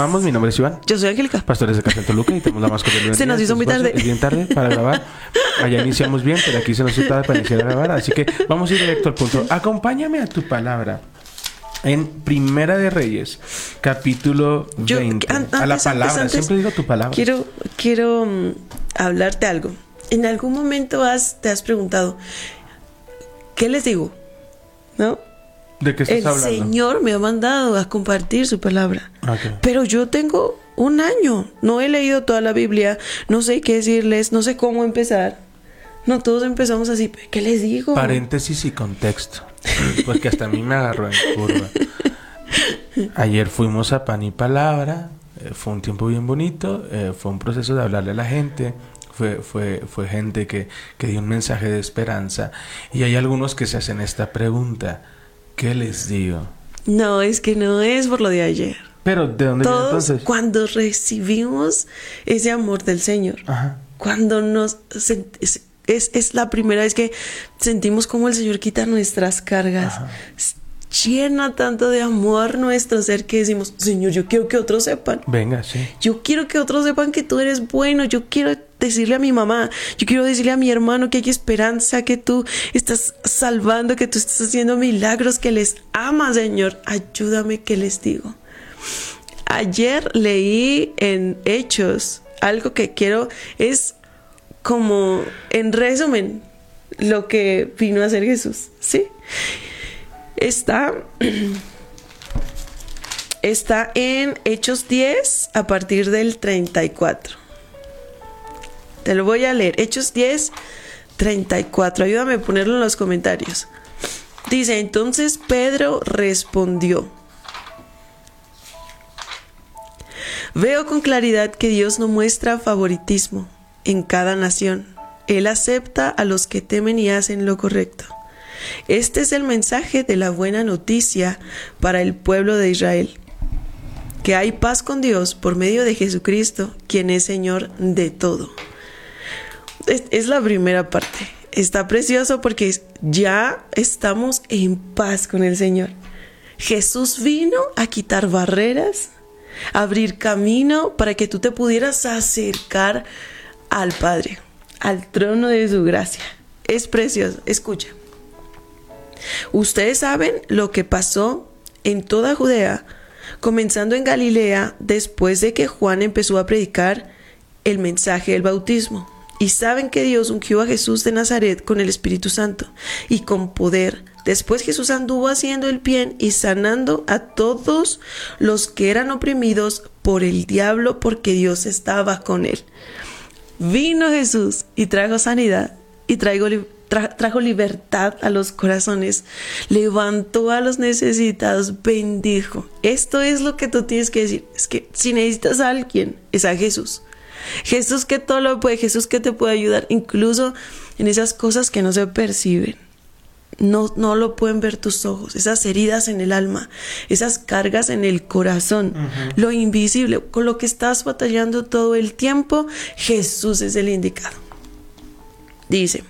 Amamos, mi nombre es Iván. Yo soy Angélica. Pastores de Café Toluca y tenemos la más cordial Se nos hizo muy tarde. Es bien tarde para grabar. Allá iniciamos bien, pero aquí se nos hizo tarde para iniciar a grabar. Así que vamos a ir directo al punto. Acompáñame a tu palabra. En Primera de Reyes, capítulo Yo, 20. an- a la palabra, antes, antes, siempre digo tu palabra. Quiero, quiero mm, hablarte algo. En algún momento has, te has preguntado, ¿qué les digo? ¿No? ¿De qué estás El hablando? Señor me ha mandado a compartir su palabra. Pero yo tengo un año, no he leído toda la Biblia, no sé qué decirles, no sé cómo empezar. No, todos empezamos así, ¿qué les digo? Paréntesis y contexto. Porque hasta a mí me agarró en curva. Ayer fuimos a Pan y Palabra. eh, fue un tiempo bien bonito. eh, fue un proceso de hablarle a la gente. Fue, fue, fue gente que, que dio un mensaje de esperanza. Y hay algunos que se hacen esta pregunta. ¿Qué les digo? No, es que no es por lo de ayer. Pero, ¿de dónde viene Todos entonces? cuando recibimos ese amor del Señor, Ajá. cuando nos es, es, es la primera vez que sentimos como el Señor quita nuestras cargas, Ajá. llena tanto de amor nuestro ser que decimos, Señor, yo quiero que otros sepan. Venga, sí. Yo quiero que otros sepan que tú eres bueno. Yo quiero decirle a mi mamá, yo quiero decirle a mi hermano que hay esperanza, que tú estás salvando, que tú estás haciendo milagros, que les amas, Señor. Ayúdame, que les digo? Ayer leí en Hechos algo que quiero, es como en resumen lo que vino a hacer Jesús, ¿sí? Está está en Hechos 10 a partir del 34. Te lo voy a leer. Hechos 10, 34. Ayúdame a ponerlo en los comentarios. Dice, entonces Pedro respondió. Veo con claridad que Dios no muestra favoritismo en cada nación. Él acepta a los que temen y hacen lo correcto. Este es el mensaje de la buena noticia para el pueblo de Israel. Que hay paz con Dios por medio de Jesucristo, quien es Señor de todo. Es, la primera parte. Está precioso porque ya estamos en paz con el Señor. Jesús vino a quitar barreras, abrir camino para que tú te pudieras acercar al Padre, al trono de su gracia. Es precioso. Escucha. Ustedes saben lo que pasó en toda Judea, comenzando en Galilea después de que Juan empezó a predicar el mensaje del bautismo. Y saben que Dios ungió a Jesús de Nazaret con el Espíritu Santo y con poder. Después Jesús anduvo haciendo el bien y sanando a todos los que eran oprimidos por el diablo porque Dios estaba con él. Vino Jesús y trajo sanidad y traigo trajo libertad a los corazones, levantó a los necesitados, bendijo. Esto es lo que tú tienes que decir. Es que si necesitas a alguien, es a Jesús. Jesús que todo lo puede, Jesús que te puede ayudar, incluso en esas cosas que no se perciben. No, no lo pueden ver tus ojos, esas heridas en el alma, esas cargas en el corazón, lo invisible, con lo que estás batallando todo el tiempo, Jesús es el indicado. Dice,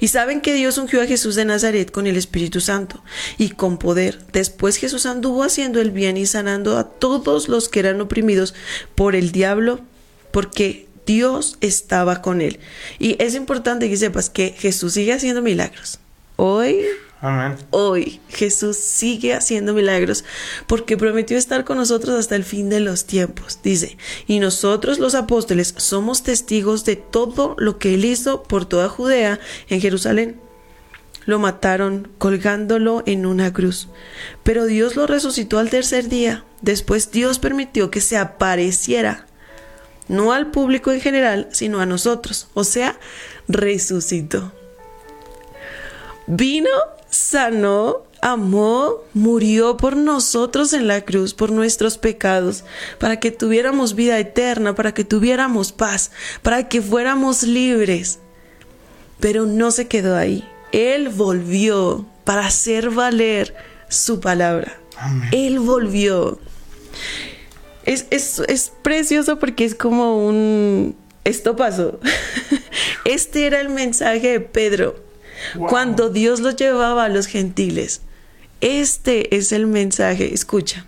y saben que Dios ungió a Jesús de Nazaret con el Espíritu Santo y con poder. Después Jesús anduvo haciendo el bien y sanando a todos los que eran oprimidos por el diablo, porque Dios estaba con él. Y es importante que sepas que Jesús sigue haciendo milagros. Hoy Amén. hoy Jesús sigue haciendo milagros porque prometió estar con nosotros hasta el fin de los tiempos. Dice, y nosotros los apóstoles somos testigos de todo lo que él hizo por toda Judea en Jerusalén. Lo mataron colgándolo en una cruz. Pero Dios lo resucitó al tercer día. Después Dios permitió que se apareciera, no al público en general, sino a nosotros. O sea, resucitó. Vino, sanó, amó, murió por nosotros en la cruz, por nuestros pecados, para que tuviéramos vida eterna, para que tuviéramos paz, para que fuéramos libres. Pero no se quedó ahí. Él volvió para hacer valer su palabra. Él volvió. Es, es, es precioso porque es como un... Esto pasó. Este era el mensaje de Pedro cuando Dios lo llevaba a los gentiles. Este es el mensaje. Escucha.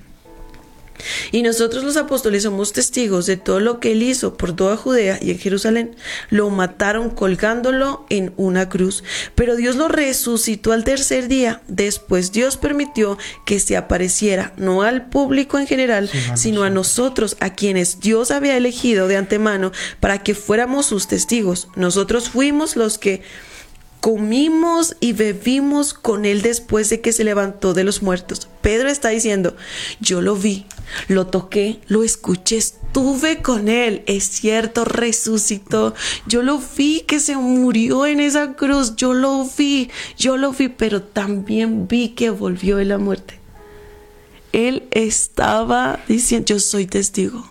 Y nosotros los apóstoles somos testigos de todo lo que él hizo por toda Judea y en Jerusalén. Lo mataron colgándolo en una cruz, pero Dios lo resucitó al tercer día. Después Dios permitió que se apareciera no al público en general, sino a nosotros, a quienes Dios había elegido de antemano para que fuéramos sus testigos. Nosotros fuimos los que comimos y bebimos con él después de que se levantó de los muertos. Pedro está diciendo, yo lo vi, lo toqué, lo escuché, estuve con él, es cierto, resucitó, yo lo vi que se murió en esa cruz, yo lo vi, yo lo vi, pero también vi que volvió de la muerte. Él estaba diciendo, yo soy testigo,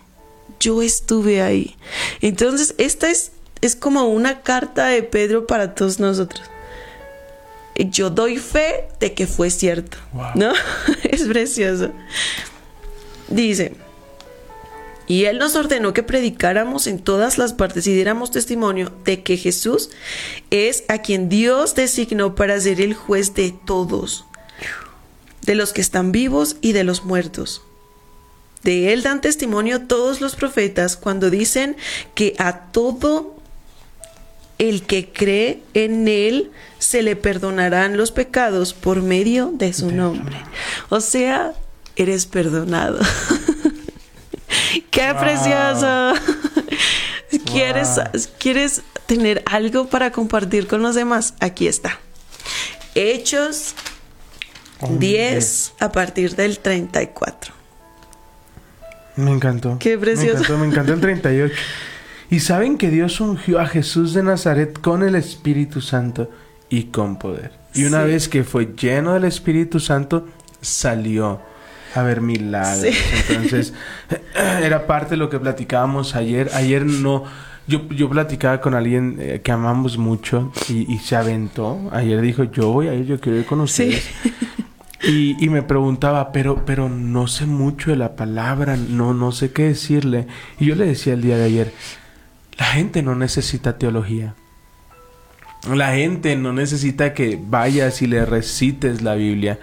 yo estuve ahí. Entonces, esta es es como una carta de Pedro para todos nosotros. Yo doy fe de que fue cierto, ¿no? es precioso. Dice, y él nos ordenó que predicáramos en todas las partes y diéramos testimonio de que Jesús es a quien Dios designó para ser el juez de todos, de los que están vivos y de los muertos. De él dan testimonio todos los profetas cuando dicen que a todo el que cree en Él se le perdonarán los pecados por medio de su nombre. O sea, eres perdonado. ¡Qué precioso! ¿Quieres, ¿Quieres tener algo para compartir con los demás? Aquí está. Hechos 10 a partir del 34. Me encantó. Qué precioso. Me encantó, me encantó el 38. Y saben que Dios ungió a Jesús de Nazaret con el Espíritu Santo y con poder. Y una vez que fue lleno del Espíritu Santo, salió a ver milagros. Entonces, era parte de lo que platicábamos ayer. Ayer no... Yo, yo platicaba con alguien eh, que amamos mucho y, se aventó. Ayer dijo, yo voy a ir, yo quiero ir con ustedes. Y, y, me preguntaba, pero, pero no sé mucho de la palabra, no, no sé qué decirle. Y yo le decía el día de ayer, la gente no necesita teología. La gente no necesita que vayas y le recites la Biblia.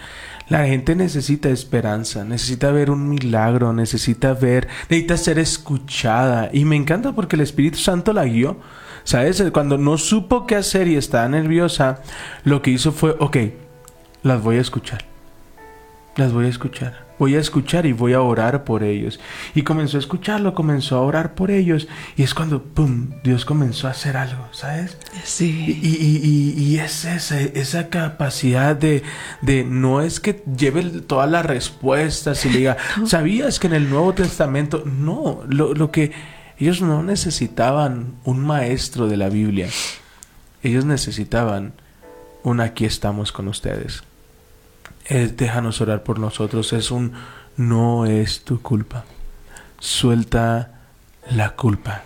La gente necesita esperanza, necesita ver un milagro, necesita ver, necesita ser escuchada. Y me encanta porque el Espíritu Santo la guió. ¿Sabes? Cuando no supo qué hacer y estaba nerviosa, lo que hizo fue, ok, las voy a escuchar. Las voy a escuchar voy a escuchar y voy a orar por ellos. Y comenzó a escucharlo, comenzó a orar por ellos. Y es cuando, ¡pum!, Dios comenzó a hacer algo, ¿sabes? Sí. Y, y, y, y es esa, esa capacidad de, de, no es que lleve todas las respuestas y diga, ¿sabías que en el Nuevo Testamento? No, lo, lo que ellos no necesitaban un maestro de la Biblia. Ellos necesitaban un aquí estamos con ustedes es déjanos orar por nosotros, es un no es tu culpa. Suelta la culpa.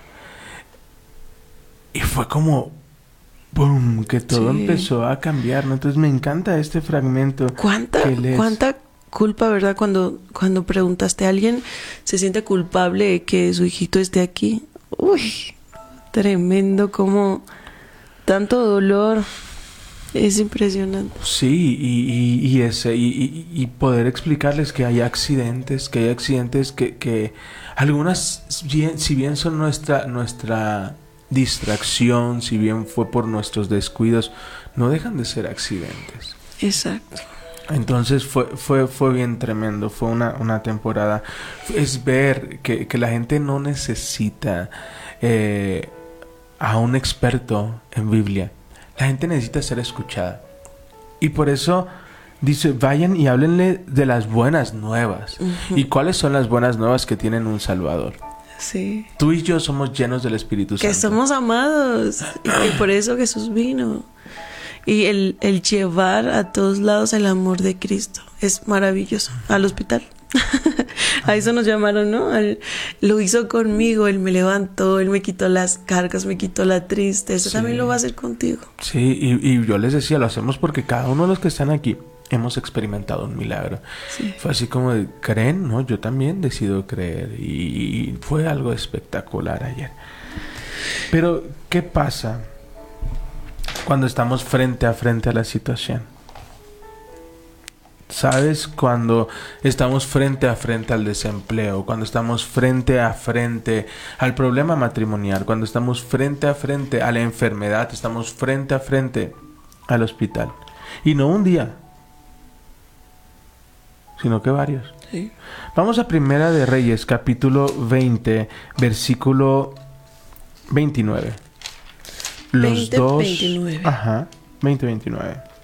Y fue como, ¡boom!, que todo empezó a cambiar, ¿no? Entonces me encanta este fragmento. ¿Cuánta, cuánta culpa, verdad? Cuando, cuando preguntaste a alguien, ¿se siente culpable de que su hijito esté aquí? Uy, tremendo como tanto dolor, es impresionante. Sí, y, y, ese, y, y, poder explicarles que hay accidentes, que hay accidentes que, que algunas, si bien son nuestra, nuestra distracción, si bien fue por nuestros descuidos, no dejan de ser accidentes. Exacto. Entonces fue, fue, fue bien tremendo, fue una, una temporada. Es ver que, que la gente no necesita eh, a un experto en Biblia la gente necesita ser escuchada. Y por eso dice, vayan y háblenle de las buenas nuevas. ¿Y cuáles son las buenas nuevas que tienen un Salvador? Sí. Tú y yo somos llenos del Espíritu Santo. Que somos amados. y por eso Jesús vino. Y el, el llevar a todos lados el amor de Cristo es maravilloso. Al hospital. A eso nos llamaron, ¿no? Al- lo hizo conmigo, él me levantó, él me quitó las cargas, me quitó la tristeza, Sí. también lo va a hacer contigo. Sí, y, y yo les decía, lo hacemos porque cada uno de los que están aquí hemos experimentado un milagro. Fue así como, de, ¿creen? No, yo también decido creer. Y, y fue algo espectacular ayer. Pero, ¿qué pasa cuando estamos frente a frente a la situación? ¿Sabes? Cuando estamos frente a frente al desempleo, cuando estamos frente a frente al problema matrimonial, cuando estamos frente a frente a la enfermedad, estamos frente a frente al hospital. Y no un día, sino que varios. Sí. Vamos a Primera de Reyes, capítulo 20, versículo 29. Los 20, dos. 29. Ajá, 20, 29.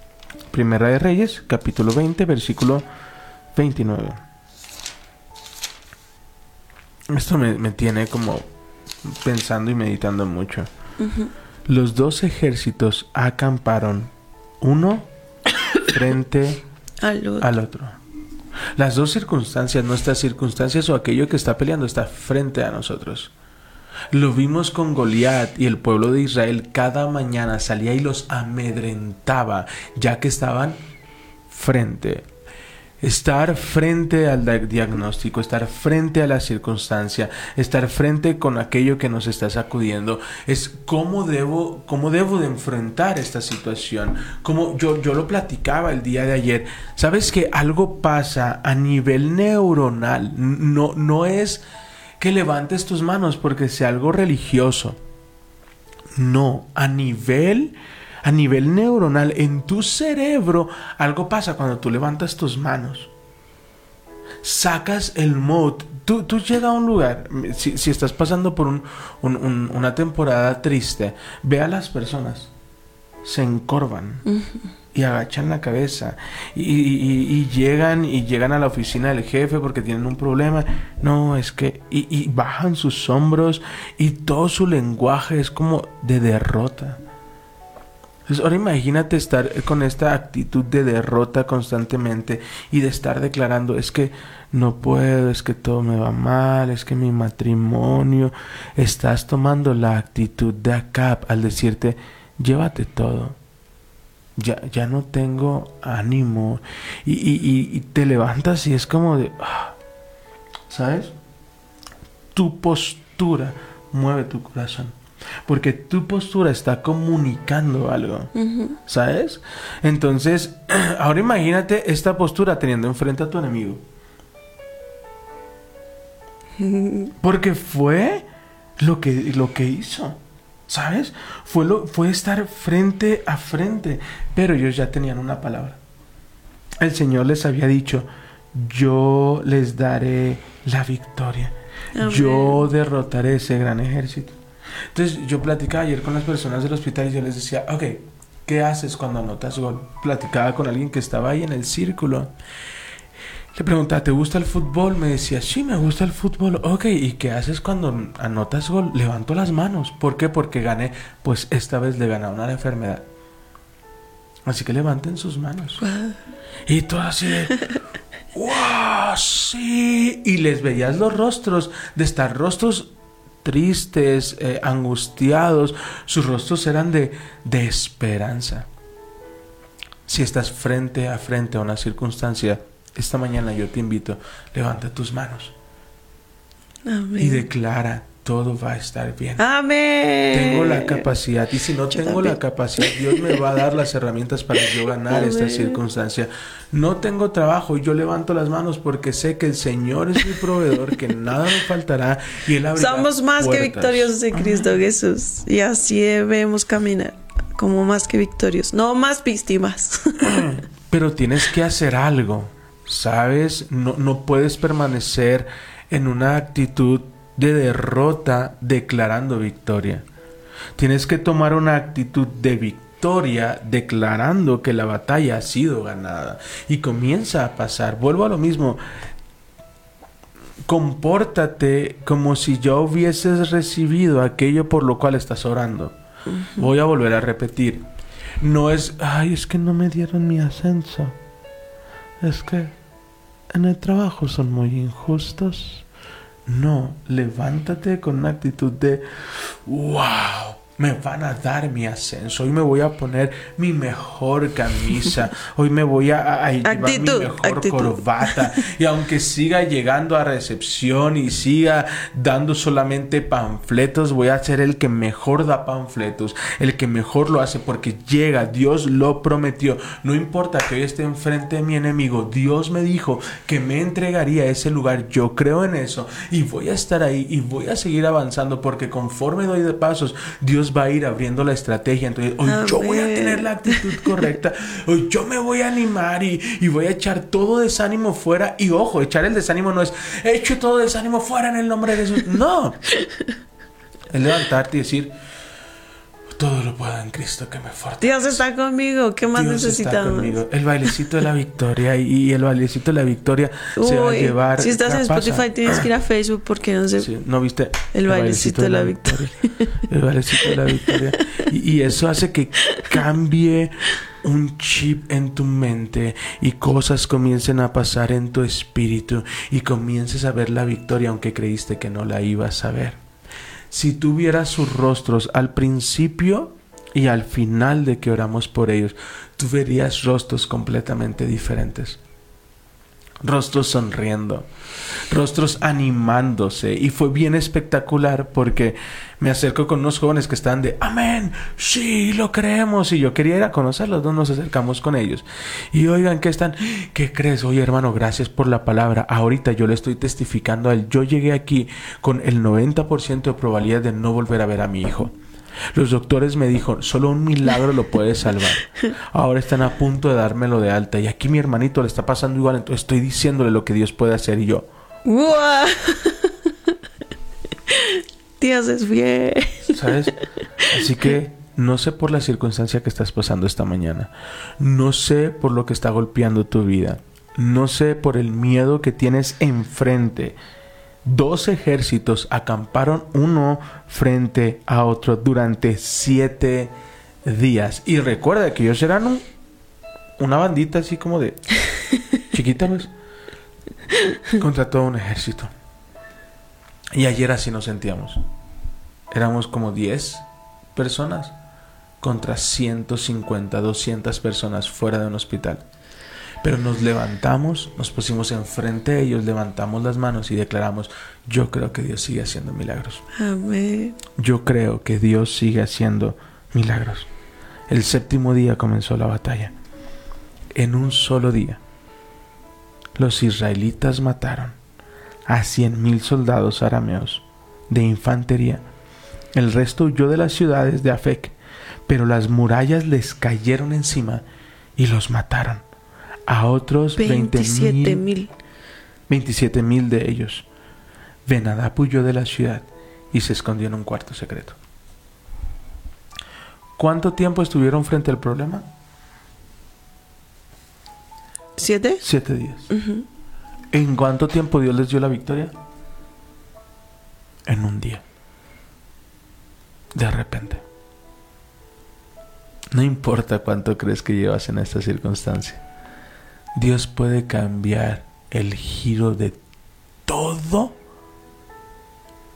Primera de Reyes, capítulo 20, versículo 29. Esto me, me tiene como pensando y meditando mucho. Los dos ejércitos acamparon uno frente Al otro. al otro. Las dos circunstancias, nuestras circunstancias o aquello que está peleando está frente a nosotros. Lo vimos con Goliat y el pueblo de Israel cada mañana salía y los amedrentaba, ya que estaban frente. Estar frente al dia- diagnóstico, estar frente a la circunstancia, estar frente con aquello que nos está sacudiendo, es cómo debo, cómo debo de enfrentar esta situación. Como yo, yo lo platicaba el día de ayer. Sabes que algo pasa a nivel neuronal. No, no es que levantes tus manos porque sea algo religioso. No, a nivel a nivel neuronal en tu cerebro algo pasa cuando tú levantas tus manos. Sacas el mood. Tú, llegas a un lugar, si, si estás pasando por un- un- un- una temporada triste, ve a las personas, se encorvan y agachan la cabeza y, llegan y llegan a la oficina del jefe porque tienen un problema. No, es que y, y bajan sus hombros y todo su lenguaje es como de derrota. Entonces, ahora imagínate estar con esta actitud de derrota constantemente y de estar declarando, es que no puedo, es que todo me va mal, es que mi matrimonio, estás tomando la actitud de Acap al decirte, llévate todo. Ya, ya no tengo ánimo. Y, y- y- y te levantas y es como de, ah, ¿sabes? Tu postura mueve tu corazón. Porque tu postura está comunicando algo. ¿Sabes? Entonces, ahora imagínate esta postura teniendo enfrente a tu enemigo. Porque fue lo que, lo que hizo. ¿Sabes? Fue, lo, fue estar frente a frente. Pero ellos ya tenían una palabra. El Señor les había dicho, yo les daré la victoria. Amén. Yo derrotaré ese gran ejército. Entonces yo platicaba ayer con las personas del hospital y yo les decía, ok, ¿qué haces cuando anotas gol? Platicaba con alguien que estaba ahí en el círculo. Le preguntaba, ¿te gusta el fútbol? Me decía, sí, me gusta el fútbol. Ok, ¿y qué haces cuando anotas gol? Levanto las manos. ¿Por qué? Porque gané. Pues esta vez le ganaron a la enfermedad. Así que levanten sus manos. Y todo así de... ¡Wow! Sí. Y les veías los rostros, de estar rostros tristes, eh, angustiados. Sus rostros eran de, de esperanza. Si estás frente a frente a una circunstancia, esta mañana yo te invito, levanta tus manos Amén. y declara, todo va a estar bien. Amén. Tengo la capacidad y si no Yo tengo la capacidad, Dios me va a dar las herramientas para yo ganar esta Amén. circunstancia. No tengo trabajo y yo levanto las manos porque sé que el Señor es mi proveedor, que nada me faltará y Él abrirá Somos más que puertas. victoriosos en Cristo Jesús. Y así debemos caminar. Como más que victoriosos. No más víctimas. Pero tienes que hacer algo, ¿sabes? No, no puedes permanecer en una actitud de derrota declarando victoria. Tienes que tomar una actitud de victoria declarando que la batalla ha sido ganada. Y comienza a pasar. Vuelvo a lo mismo. Compórtate como si ya hubieses recibido aquello por lo cual estás orando. Voy a volver a repetir. No es, ay, es que no me dieron mi ascenso. Es que, en el trabajo son muy injustos. No, levántate con una actitud de, wow, me van a dar mi ascenso. Hoy me voy a poner mi mejor camisa. Hoy me voy a, a llevar mi mejor actitud. corbata. Y aunque siga llegando a recepción y siga dando solamente panfletos, voy a ser el que mejor da panfletos, el que mejor lo hace porque llega, Dios lo prometió. No importa que hoy esté enfrente de mi enemigo, Dios me dijo que me entregaría a ese lugar. Yo creo en eso y voy a estar ahí y voy a seguir avanzando porque conforme doy de pasos, Dios va a ir abriendo la estrategia. Entonces, hoy yo voy a tener la actitud correcta. Hoy yo me voy a animar y, y voy a echar todo desánimo fuera. Y ojo, echar el desánimo no es echo todo desánimo fuera en el nombre de Jesús. No. Es levantarte y decir, todo lo puedo en Cristo que me fortalece. Dios está conmigo. ¿Qué más Dios necesitamos? El bailecito de la victoria y, el bailecito de la victoria se va a Uy, llevar. si estás en. Spotify tienes que ir a Facebook porque no sé. Sí, ¿No viste? El bailecito de la victoria. El bailecito de la victoria. Y, y eso hace que cambie un chip en tu mente y cosas comiencen a pasar en tu espíritu y comiences a ver la victoria aunque creíste que no la ibas a ver. Si tú vieras sus rostros al principio y al final de que oramos por ellos, tú verías rostros completamente diferentes. Rostros sonriendo, rostros animándose. Y fue bien espectacular porque me acerco con unos jóvenes que están de, amén, sí, lo creemos. Y yo quería ir a conocerlos, ¿no? nos acercamos con ellos. Y oigan, ¿qué están? ¿Qué crees? Oye, hermano, gracias por la palabra. Ahorita yo le estoy testificando a él. Yo llegué aquí con el 90% de probabilidad de no volver a ver a mi hijo. Los doctores me dijo, solo un milagro lo puede salvar. Ahora están a punto de dármelo de alta. Y aquí mi hermanito le está pasando igual. Entonces estoy diciéndole lo que Dios puede hacer. Y yo, ¡Guau! Dios es fiel. ¿sabes? Así que no sé por la circunstancia que estás pasando esta mañana. No sé por lo que está golpeando tu vida. No sé por el miedo que tienes enfrente. Dos ejércitos acamparon uno frente a otro durante siete días. Y recuerda que ellos eran un- una bandita así como de chiquita, pues, contra todo un ejército. Y ayer así nos sentíamos. Éramos como 10 personas contra 150, 200 personas fuera de un hospital. Pero nos levantamos, nos pusimos enfrente de ellos, levantamos las manos y declaramos, yo creo que Dios sigue haciendo milagros. Amén. Yo creo que Dios sigue haciendo milagros. El séptimo día comenzó la batalla. En un solo día, los israelitas mataron a cien mil soldados arameos de infantería. El resto huyó de las ciudades de Afec, pero las murallas les cayeron encima y los mataron. A otros 27 veinte mil. 27 mil de ellos. Benadab huyó de la ciudad y se escondió en un cuarto secreto. ¿Cuánto tiempo estuvieron frente al problema? ¿Siete? Siete días. ¿En cuánto tiempo Dios les dio la victoria? En un día. De repente. No importa cuánto crees que llevas en esta circunstancia. Dios puede cambiar el giro de todo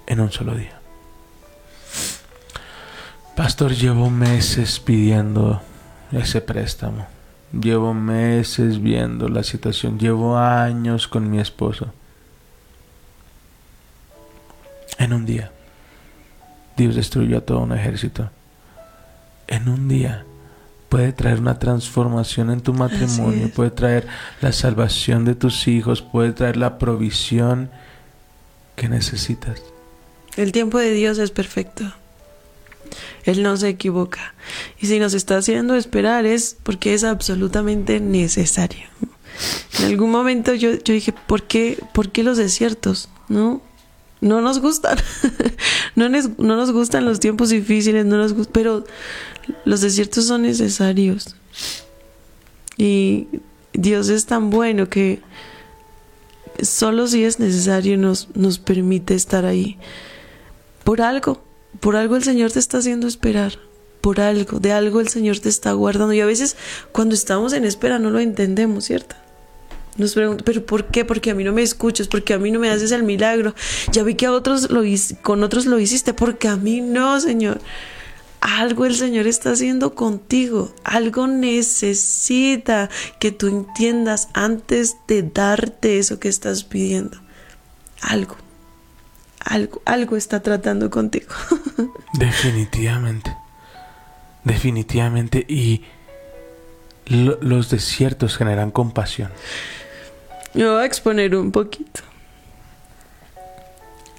en un solo día. Pastor, llevo meses pidiendo ese préstamo. Llevo meses viendo la situación. Llevo años con mi esposo. En un día, Dios destruyó a todo un ejército. En un día puede traer una transformación en tu matrimonio, puede traer la salvación de tus hijos, puede traer la provisión que necesitas. El tiempo de Dios es perfecto. Él no se equivoca. Y si nos está haciendo esperar es porque es absolutamente necesario. En algún momento yo, yo dije, ¿por qué, ¿por qué los desiertos? ¿No? No nos gustan. no, nos, no nos gustan los tiempos difíciles, no nos pero los desiertos son necesarios. Y Dios es tan bueno que solo si es necesario nos, nos permite estar ahí. Por algo, por algo el Señor te está haciendo esperar. Por algo, de algo el Señor te está guardando. Y a veces cuando estamos en espera no lo entendemos, ¿cierto? Nos preguntan, ¿pero por qué? Porque a mí no me escuchas, porque a mí no me haces el milagro. Ya vi que a otros lo con otros lo hiciste, porque a mí no, Señor. Algo el Señor está haciendo contigo. Algo necesita que tú entiendas antes de darte eso que estás pidiendo. Algo. Algo, algo está tratando contigo. Definitivamente. Definitivamente. Y lo- los desiertos generan compasión. Me voy a exponer un poquito.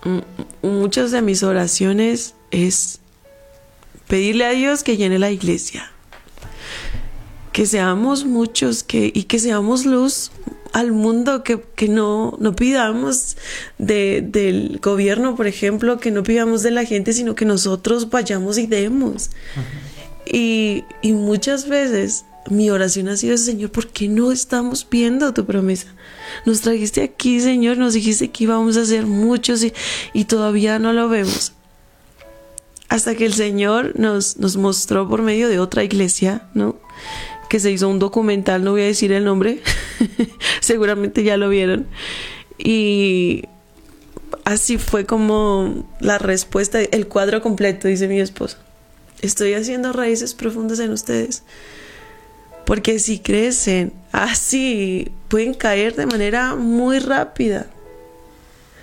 M- Muchas de mis oraciones es pedirle a Dios que llene la iglesia. Que seamos muchos que, y que seamos luz al mundo, que, que no, no pidamos de, del gobierno, por ejemplo, que no pidamos de la gente, sino que nosotros vayamos y demos. Y, y muchas veces mi oración ha sido, Señor, ¿por qué no estamos viendo tu promesa? Nos trajiste aquí, Señor, nos dijiste que íbamos a ser muchos y, y todavía no lo vemos. Hasta que el Señor nos, nos mostró por medio de otra iglesia, ¿no? Que se hizo un documental, no voy a decir el nombre, seguramente ya lo vieron. Y así fue como la respuesta, el cuadro completo, dice mi esposo. Estoy haciendo raíces profundas en ustedes. Porque si crecen así, pueden caer de manera muy rápida.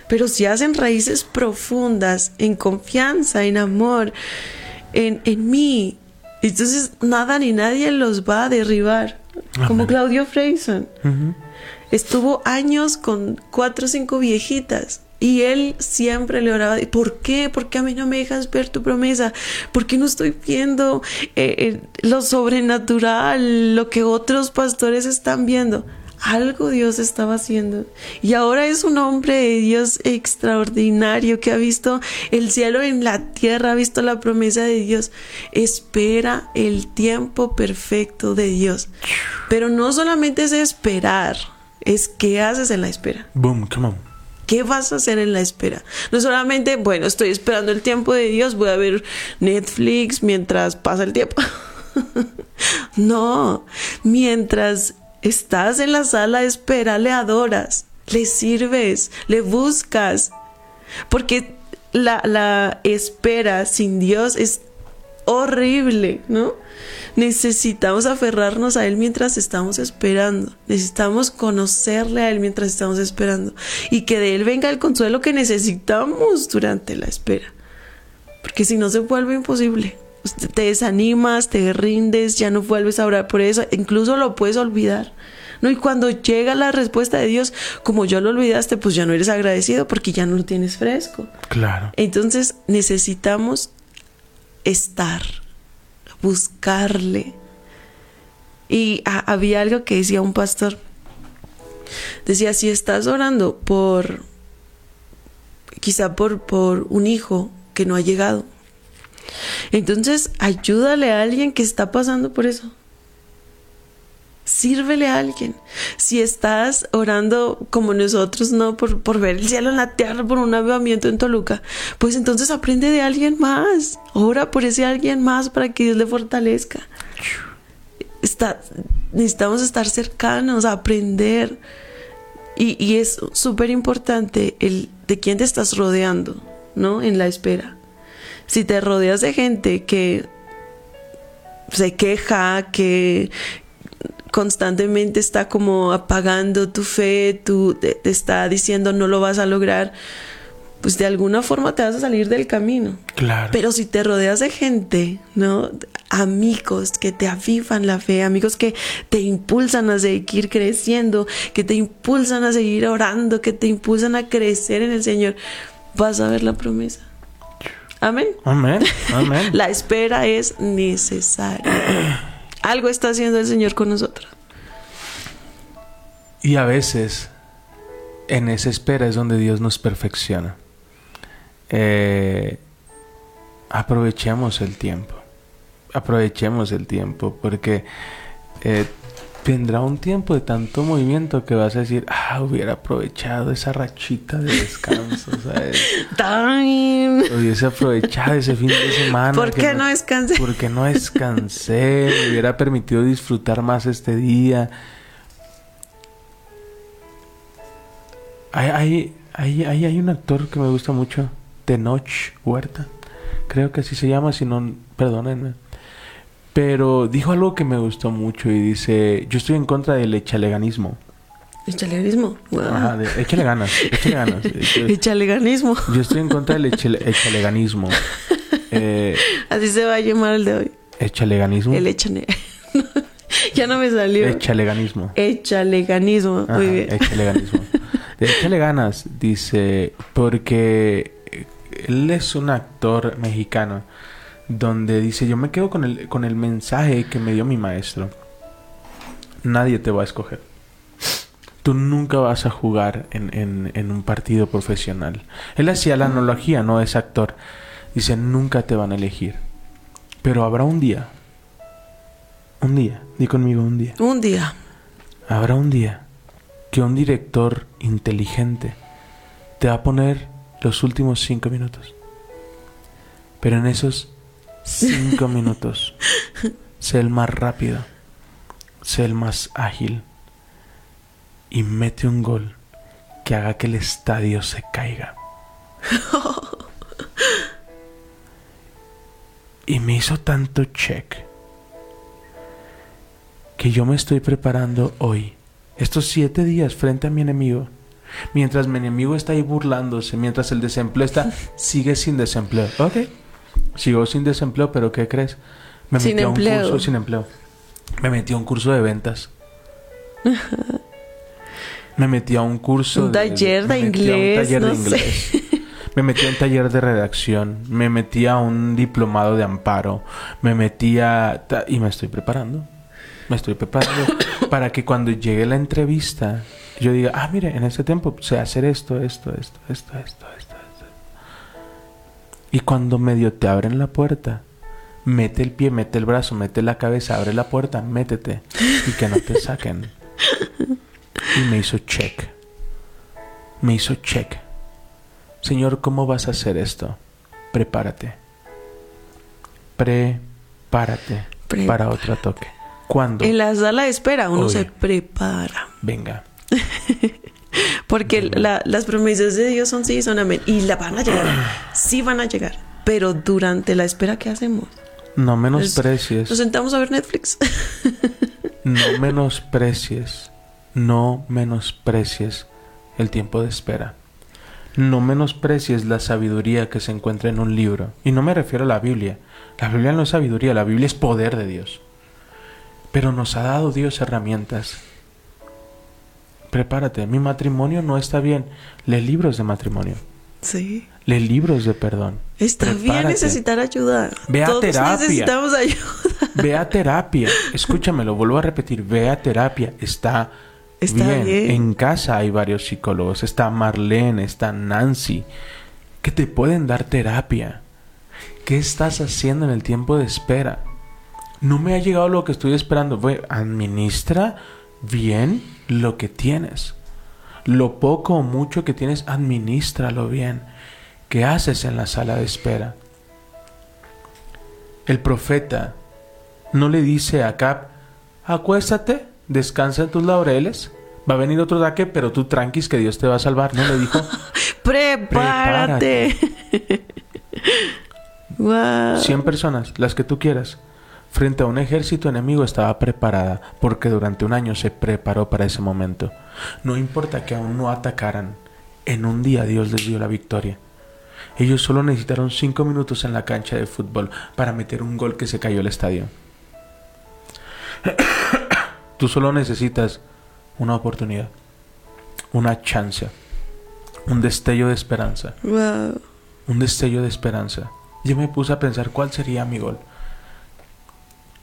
Pero si hacen raíces profundas, en confianza, en amor, en, en mí, entonces nada ni nadie los va a derribar. Como. Claudio Freyson. Estuvo años con cuatro o cinco viejitas. Y él siempre le oraba, ¿por qué? ¿Por qué a mí no me dejas ver tu promesa? ¿Por qué no estoy viendo eh, eh, lo sobrenatural, lo que otros pastores están viendo? Algo Dios estaba haciendo. Y ahora es un hombre de Dios extraordinario que ha visto el cielo en la tierra, ha visto la promesa de Dios. Espera el tiempo perfecto de Dios. Pero no solamente es esperar, es qué haces en la espera. Boom, come on. ¿Qué vas a hacer en la espera? No solamente, bueno, estoy esperando el tiempo de Dios, voy a ver Netflix mientras pasa el tiempo. no, mientras estás en la sala de espera, le adoras, le sirves, le buscas. Porque la, la espera sin Dios es horrible, ¿no? Necesitamos aferrarnos a Él mientras estamos esperando. Necesitamos conocerle a Él mientras estamos esperando. Y que de Él venga el consuelo que necesitamos durante la espera. Porque si no se vuelve imposible. Te desanimas, te rindes, ya no vuelves a orar por eso. Incluso lo puedes olvidar. ¿no? Y cuando llega la respuesta de Dios, como yo lo olvidaste, pues ya no eres agradecido porque ya no lo tienes fresco. Claro. Entonces necesitamos estar, buscarle. Y ha- había algo que decía un pastor. Decía, si estás orando por, quizá por, por un hijo que no ha llegado, entonces ayúdale a alguien que está pasando por eso. Sírvele a alguien. Si estás orando como nosotros, no por, por ver el cielo en la tierra, por un avivamiento en Toluca, pues entonces aprende de alguien más. Ora por ese alguien más para que Dios le fortalezca. Está, necesitamos estar cercanos, aprender. Y, y es súper importante el de quién te estás rodeando, ¿no? En la espera. Si te rodeas de gente que se queja, que constantemente está como apagando tu fe, tú te, te está diciendo no lo vas a lograr, pues de alguna forma te vas a salir del camino. Claro. Pero si te rodeas de gente, ¿no? Amigos que te avivan la fe, amigos que te impulsan a seguir creciendo, que te impulsan a seguir orando, que te impulsan a crecer en el Señor, vas a ver la promesa. Amén. Amén. Amén. La espera es necesaria. Algo está haciendo el Señor con nosotros. Y a veces, en esa espera es donde Dios nos perfecciona. Eh, aprovechemos el tiempo. Aprovechemos el tiempo porque eh, vendrá un tiempo de tanto movimiento que vas a decir, ah, hubiera aprovechado esa rachita de descanso, ¿sabes? Time. Hubiese aprovechado ese fin de semana. ¿Por qué no descansé? Porque no descansé, me hubiera permitido disfrutar más este día. hay, hay, hay, hay, hay un actor que me gusta mucho, Tenoch Huerta. Creo que así se llama, si no, perdónenme. Pero dijo algo que me gustó mucho y dice, yo estoy en contra del echaleganismo. Echaleganismo. Wow. Ajá, de- échale ganas, échale ganas. Yo- Echaleganismo. Yo estoy en contra del echale- echaleganismo. Eh, Así se va a llamar el de hoy. echaleganismo. El echane. ya no me salió. Echaleganismo. Echaleganismo. Ajá, Muy bien. échaleganismo. Échale ganas, dice, porque él es un actor mexicano donde dice, yo me quedo con el, con el mensaje que me dio mi maestro. Nadie te va a escoger. Tú nunca vas a jugar en, en- en un partido profesional. Él hacía la analogía, no es actor. Dice, nunca te van a elegir. Pero habrá un día. Un día. Di conmigo un día. Un día. Habrá un día que un director inteligente te va a poner los últimos cinco minutos. Pero en esos cinco minutos, sé el más rápido, sé el más ágil. Y mete un gol que haga que el estadio se caiga. Y me hizo tanto check que yo me estoy preparando hoy, estos siete días frente a mi enemigo, mientras mi enemigo está ahí burlándose, mientras el desempleo está, sigue sin desempleo. Ok, sigo sin desempleo, pero ¿qué crees? Me Sin metí a un empleo. curso sin empleo. Me metí a un curso de ventas. Me metí a un curso Un taller de a un inglés, taller de no sé. inglés. Me metí a un taller de redacción, me metí a un diplomado de amparo, me metí a... y me estoy preparando. Me estoy preparando para que cuando llegue la entrevista yo diga, ah, mire, en este tiempo sé hacer esto, esto, esto, esto, esto, esto, esto. Y cuando medio te abren la puerta, mete el pie, mete el brazo, mete la cabeza, abre la puerta, métete y que no te saquen. Y me hizo check. Me hizo check. Señor, ¿cómo vas a hacer esto? Prepárate. Prepárate Pre- para otro toque. ¿Cuándo? En la sala de espera uno se prepara. Venga. Porque la- las promesas de Dios son sí, son amén. Y la van a llegar. Sí van a llegar. Pero durante la espera, ¿qué hacemos? No menosprecies. Nos sentamos a ver Netflix. No menosprecies. No menosprecies el tiempo de espera. No menosprecies la sabiduría que se encuentra en un libro. Y no me refiero a la Biblia. La Biblia no es sabiduría, la Biblia es poder de Dios. Pero nos ha dado Dios herramientas. Prepárate, mi matrimonio no está bien. Lee libros de matrimonio. Sí. Lee libros de perdón. Está bien necesitar ayuda. Ve a Todos terapia. necesitamos ayuda. Ve a terapia. Escúchame, lo vuelvo a repetir. Ve a terapia. Está, Está bien. bien. En casa hay varios psicólogos. Está Marlene, está Nancy. Que te pueden dar terapia. ¿Qué estás haciendo en el tiempo de espera? No me ha llegado lo que estoy esperando. Ve, administra bien lo que tienes. Lo poco o mucho que tienes, administralo bien. ¿Qué haces en la sala de espera? El profeta no le dice a Acab, acuéstate, descansa en tus laureles, va a venir otro ataque, pero tú tranquis que Dios te va a salvar. No le dijo, Prepárate. wow. 100 personas, las que tú quieras. Frente a un ejército enemigo estaba preparada, porque durante un año se preparó para ese momento. No importa que aún no atacaran, en un día Dios les dio la victoria. Ellos solo necesitaron 5 minutos en la cancha de fútbol para meter un gol que se cayó el estadio. Tú solo necesitas una oportunidad, una chance, un destello de esperanza Wow. un destello de esperanza. Yo me puse a pensar cuál sería mi gol.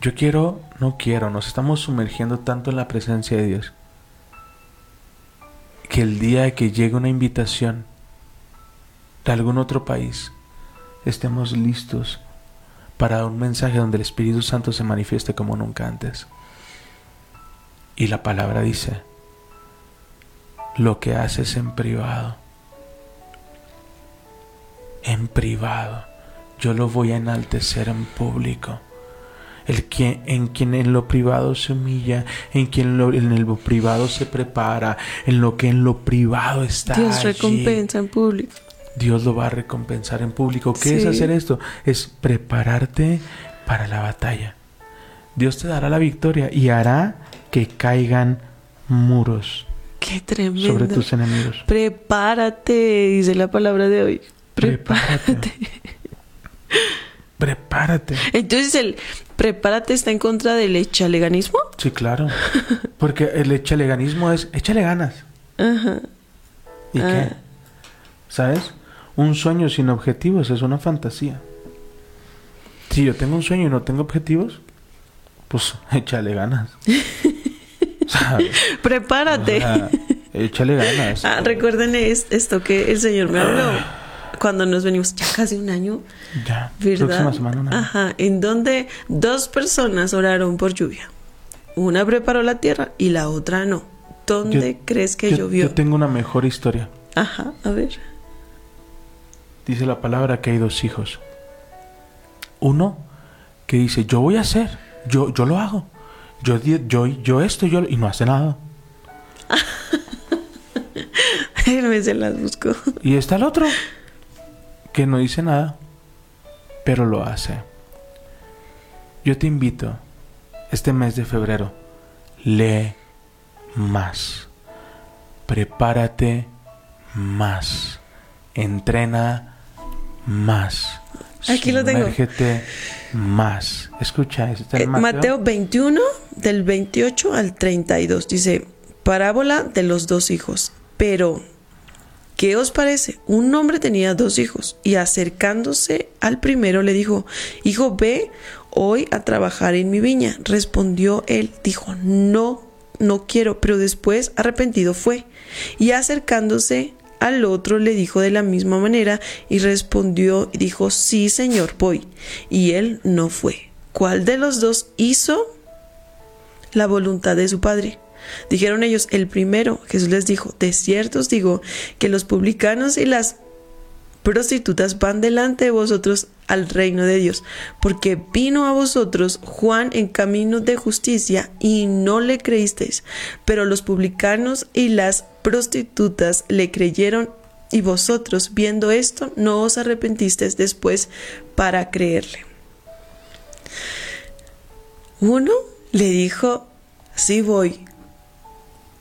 Yo quiero, no quiero, nos estamos sumergiendo tanto en la presencia de Dios que el día que llegue una invitación de algún otro país estemos listos para un mensaje donde el Espíritu Santo se manifieste como nunca antes. Y la palabra dice, lo que haces en privado en privado. Yo lo voy a enaltecer en público. El que, en quien en lo privado se humilla, en quien lo- en lo privado se prepara, en lo que en lo privado está. Dios allí. recompensa en público. Dios lo va a recompensar en público. ¿Qué es hacer esto? Es prepararte para la batalla. Dios te dará la victoria y hará que caigan muros Qué tremendo. sobre tus enemigos. Prepárate, dice la palabra de hoy. Prepárate. Prepárate. Prepárate. Entonces el prepárate está en contra del echaleganismo. Sí, claro. Porque el echaleganismo es échale ganas. Ajá. ¿Y Ah. qué? ¿Sabes? Un sueño sin objetivos es una fantasía. Si yo tengo un sueño y no tengo objetivos, pues échale ganas. ¿Sabes? Prepárate. O sea, échale ganas. Ah, recuerden es- esto que el Señor me habló cuando nos venimos ya casi un año, Ya. ¿verdad? Próxima semana. Ajá, en donde dos personas oraron por lluvia. Una preparó la tierra y la otra no. ¿Dónde Yo- crees que yo, llovió? yo tengo una mejor historia. Ajá, a ver. Dice la palabra que hay dos hijos. Uno que dice, yo voy a hacer, yo, yo lo hago. Yo, yo, yo esto, yo... Y no hace nada. Me se las buscó. Y está el otro que no dice nada, pero lo hace. Yo te invito, este mes de febrero, lee más, prepárate más, entrena más, Aquí lo tengo. más. Escucha, está en Eh, Mateo 21, del 28 al 32, dice, parábola de los dos hijos. Pero, ¿qué os parece? Un hombre tenía dos hijos y acercándose al primero le dijo, Hijo, ve hoy a trabajar en mi viña. Respondió él, dijo, no, no quiero, pero después arrepentido fue. Y acercándose al otro le dijo de la misma manera y respondió y dijo, sí, señor, voy. Y él no fue. ¿Cuál de los dos hizo la voluntad de su padre? Dijeron ellos, el primero. Jesús les dijo, de cierto os digo que los publicanos y las prostitutas van delante de vosotros al reino de Dios, porque vino a vosotros Juan en camino de justicia y no le creísteis, pero los publicanos y las prostitutas le creyeron y vosotros viendo esto no os arrepentisteis después para creerle. Uno le dijo, sí voy,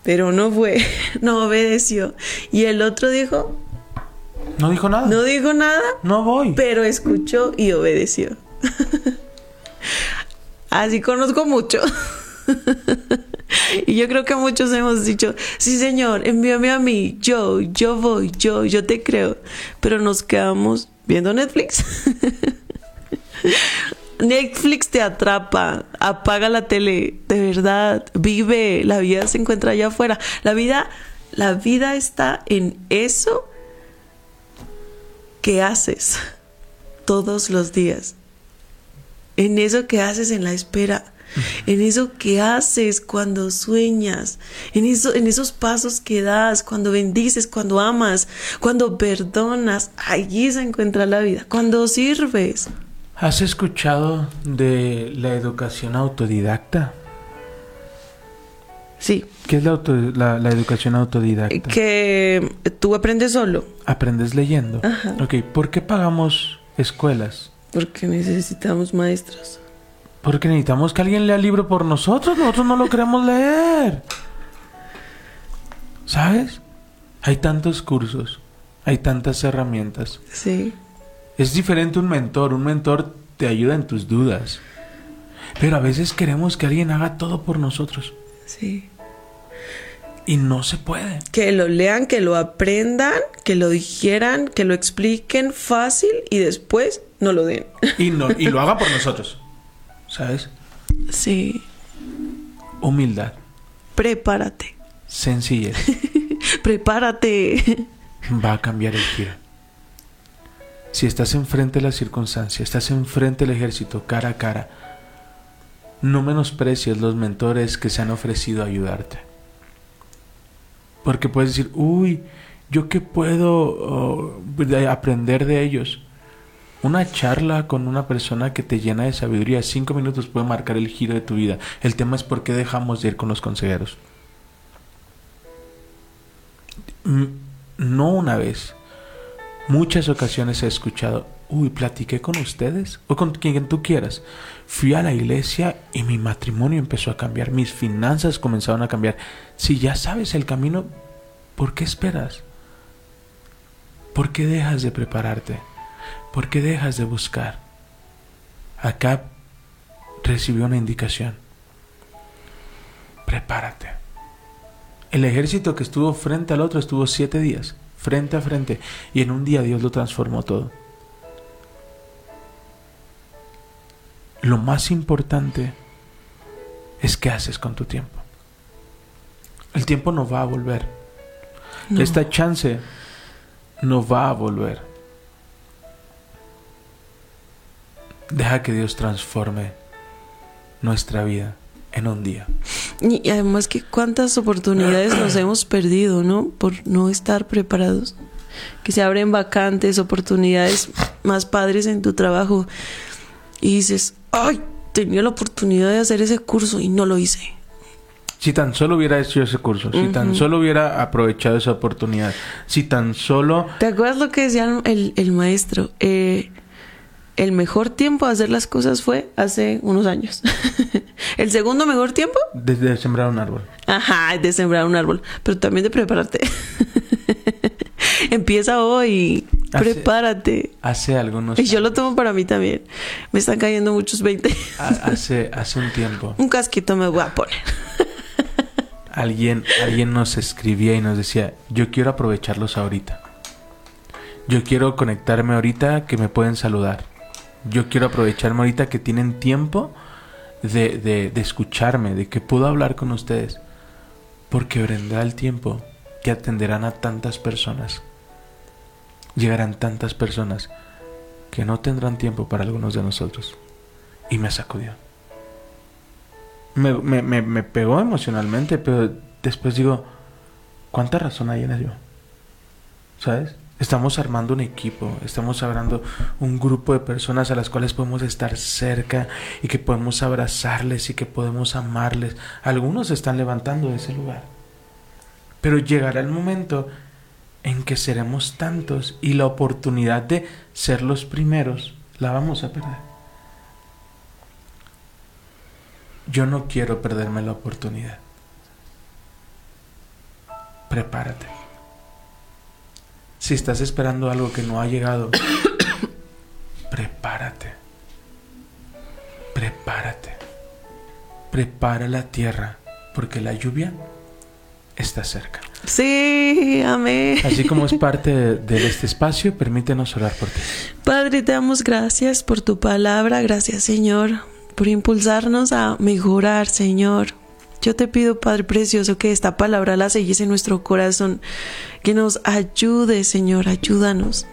pero no fue, no obedeció. Y el otro dijo, No dijo nada. no dijo nada, No voy. pero escuchó y obedeció. Así conozco mucho. y yo creo que muchos hemos dicho, sí Señor, envíame a mí, yo, yo voy, yo, yo te creo. Pero nos quedamos viendo Netflix. Netflix te atrapa, apaga la tele, de verdad, vive, la vida se encuentra allá afuera. La vida, la vida está en eso que haces todos los días. En eso que haces en la espera. En eso que haces cuando sueñas. En, eso, en esos pasos que das. Cuando bendices, cuando amas. Cuando perdonas. Allí se encuentra la vida. Cuando sirves. ¿Has escuchado de la educación autodidacta? Sí. ¿Qué es la, auto- la- la educación autodidacta? Que tú aprendes solo. Aprendes leyendo. Ajá. Ok, ¿por qué pagamos escuelas? Porque necesitamos maestros. Porque necesitamos que alguien lea el libro por nosotros. Nosotros no lo queremos leer. ¿Sabes? Hay tantos cursos. Hay tantas herramientas. Sí. Es diferente un mentor. Un mentor te ayuda en tus dudas. Pero a veces queremos que alguien haga todo por nosotros. Sí. Y no se puede. Que lo lean, que lo aprendan, que lo digieran, que lo expliquen fácil y después no lo den. Y, no, y lo haga por nosotros. ¿Sabes? Sí. Humildad. Prepárate. Sencillez. Prepárate. va a cambiar el giro. Si estás enfrente de la circunstancia, estás enfrente del ejército cara a cara, no menosprecies los mentores que se han ofrecido a ayudarte. Porque puedes decir, uy, ¿yo qué puedo oh, de- aprender de ellos? Una charla con una persona que te llena de sabiduría, cinco minutos puede marcar el giro de tu vida. El tema es por qué dejamos de ir con los consejeros. Mm, No una vez, muchas ocasiones he escuchado, uy, platiqué con ustedes o con quien tú quieras. Fui a la iglesia y mi matrimonio empezó a cambiar, mis finanzas comenzaron a cambiar. Si ya sabes el camino, ¿por qué esperas? ¿Por qué dejas de prepararte? ¿Por qué dejas de buscar? Acá recibió una indicación. Prepárate. El ejército que estuvo frente al otro estuvo siete días, frente a frente, y en un día Dios lo transformó todo. Lo más importante es qué haces con tu tiempo. El tiempo no va a volver. No. Esta chance no va a volver. Deja que Dios transforme nuestra vida en un día. Y además que cuántas oportunidades nos hemos perdido, ¿no? Por no estar preparados. Que se abren vacantes, oportunidades más padres en tu trabajo. Y dices, ay, tenía la oportunidad de hacer ese curso y no lo hice. Si tan solo hubiera hecho ese curso, si tan solo hubiera aprovechado esa oportunidad, si tan solo... ¿Te acuerdas lo que decía el, el maestro? Eh, el mejor tiempo de hacer las cosas fue hace unos años. el segundo mejor tiempo, Desde sembrar un árbol. ajá, de sembrar un árbol, pero también de prepararte. Empieza hoy, Hace- prepárate. Hace algunos... Y yo lo tomo para mí también. Me están cayendo muchos 20. ha- hace, hace un tiempo, un casquito me voy a poner. alguien, alguien nos escribía y nos decía, yo quiero aprovecharlos ahorita. Yo quiero conectarme ahorita que me pueden saludar. Yo quiero aprovecharme ahorita que tienen tiempo de, de, escucharme, de que puedo hablar con ustedes. Porque vendrá el tiempo que atenderán a tantas personas. Llegarán tantas personas que no tendrán tiempo para algunos de nosotros. Y me sacudió. Me, me, me, me pegó emocionalmente, pero después digo, ¿cuánta razón hay en ello? ¿Sabes? Estamos armando un equipo, estamos hablando un grupo de personas a las cuales podemos estar cerca y que podemos abrazarles y que podemos amarles. Algunos se están levantando de ese lugar. Pero llegará el momento en que seremos tantos y la oportunidad de ser los primeros la vamos a perder. Yo no quiero perderme la oportunidad. Prepárate. Si estás esperando algo que no ha llegado, prepárate. Prepárate. Prepara la tierra, porque la lluvia está cerca. Sí, amén. Así como es parte de, de este espacio, permítenos orar por ti. Padre, te damos gracias por tu palabra. Gracias, Señor, por impulsarnos a mejorar, Señor. Yo te pido, Padre Precioso, que esta palabra la selles en nuestro corazón, que nos ayude, Señor, ayúdanos.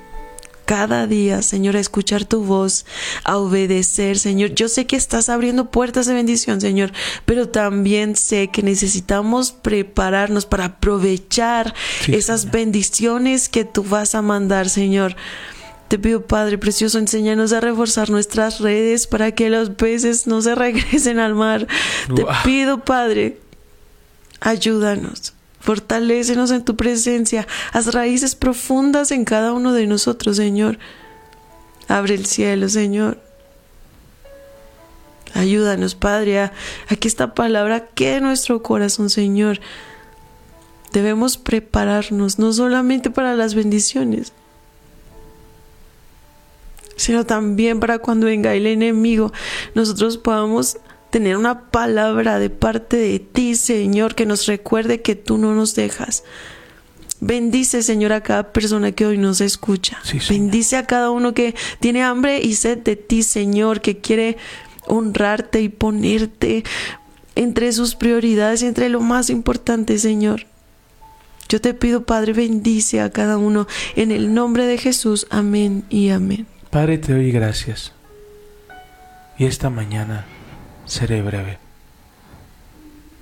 Cada día, Señor, a escuchar tu voz, a obedecer, Señor. Yo sé que estás abriendo puertas de bendición, Señor, pero también sé que necesitamos prepararnos para aprovechar Sí, esas Señor. bendiciones que tú vas a mandar, Señor. Te pido, Padre Precioso, enséñanos a reforzar nuestras redes para que los peces no se regresen al mar. Te pido, Padre, ayúdanos. Fortalécenos en tu presencia. Haz raíces profundas en cada uno de nosotros, Señor. Abre el cielo, Señor. Ayúdanos, Padre, a, a que esta palabra quede en nuestro corazón, Señor. Debemos prepararnos no solamente para las bendiciones, sino también para cuando venga el enemigo, nosotros podamos tener una palabra de parte de ti, Señor, que nos recuerde que tú no nos dejas. Bendice, Señor, a cada persona que hoy nos escucha. Sí. Bendice a cada uno que tiene hambre y sed de ti, Señor, que quiere honrarte y ponerte entre sus prioridades, entre lo más importante, Señor. Yo te pido, Padre, bendice a cada uno en el nombre de Jesús. Amén y amén. Padre, te doy gracias. Y esta mañana seré breve.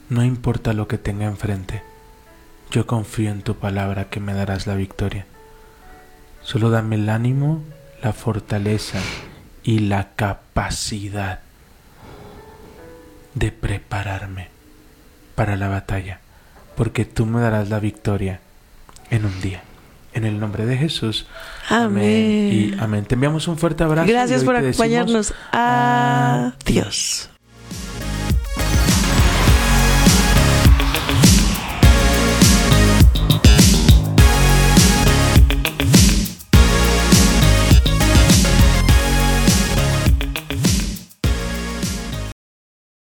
No importa lo que tenga enfrente, yo confío en tu palabra que me darás la victoria. Solo dame el ánimo la fortaleza y la capacidad de prepararme para la batalla, porque tú me darás la victoria en un día. En el nombre de Jesús. Amén. Y amén. Te enviamos un fuerte abrazo. Gracias por decimos, acompañarnos. Adiós.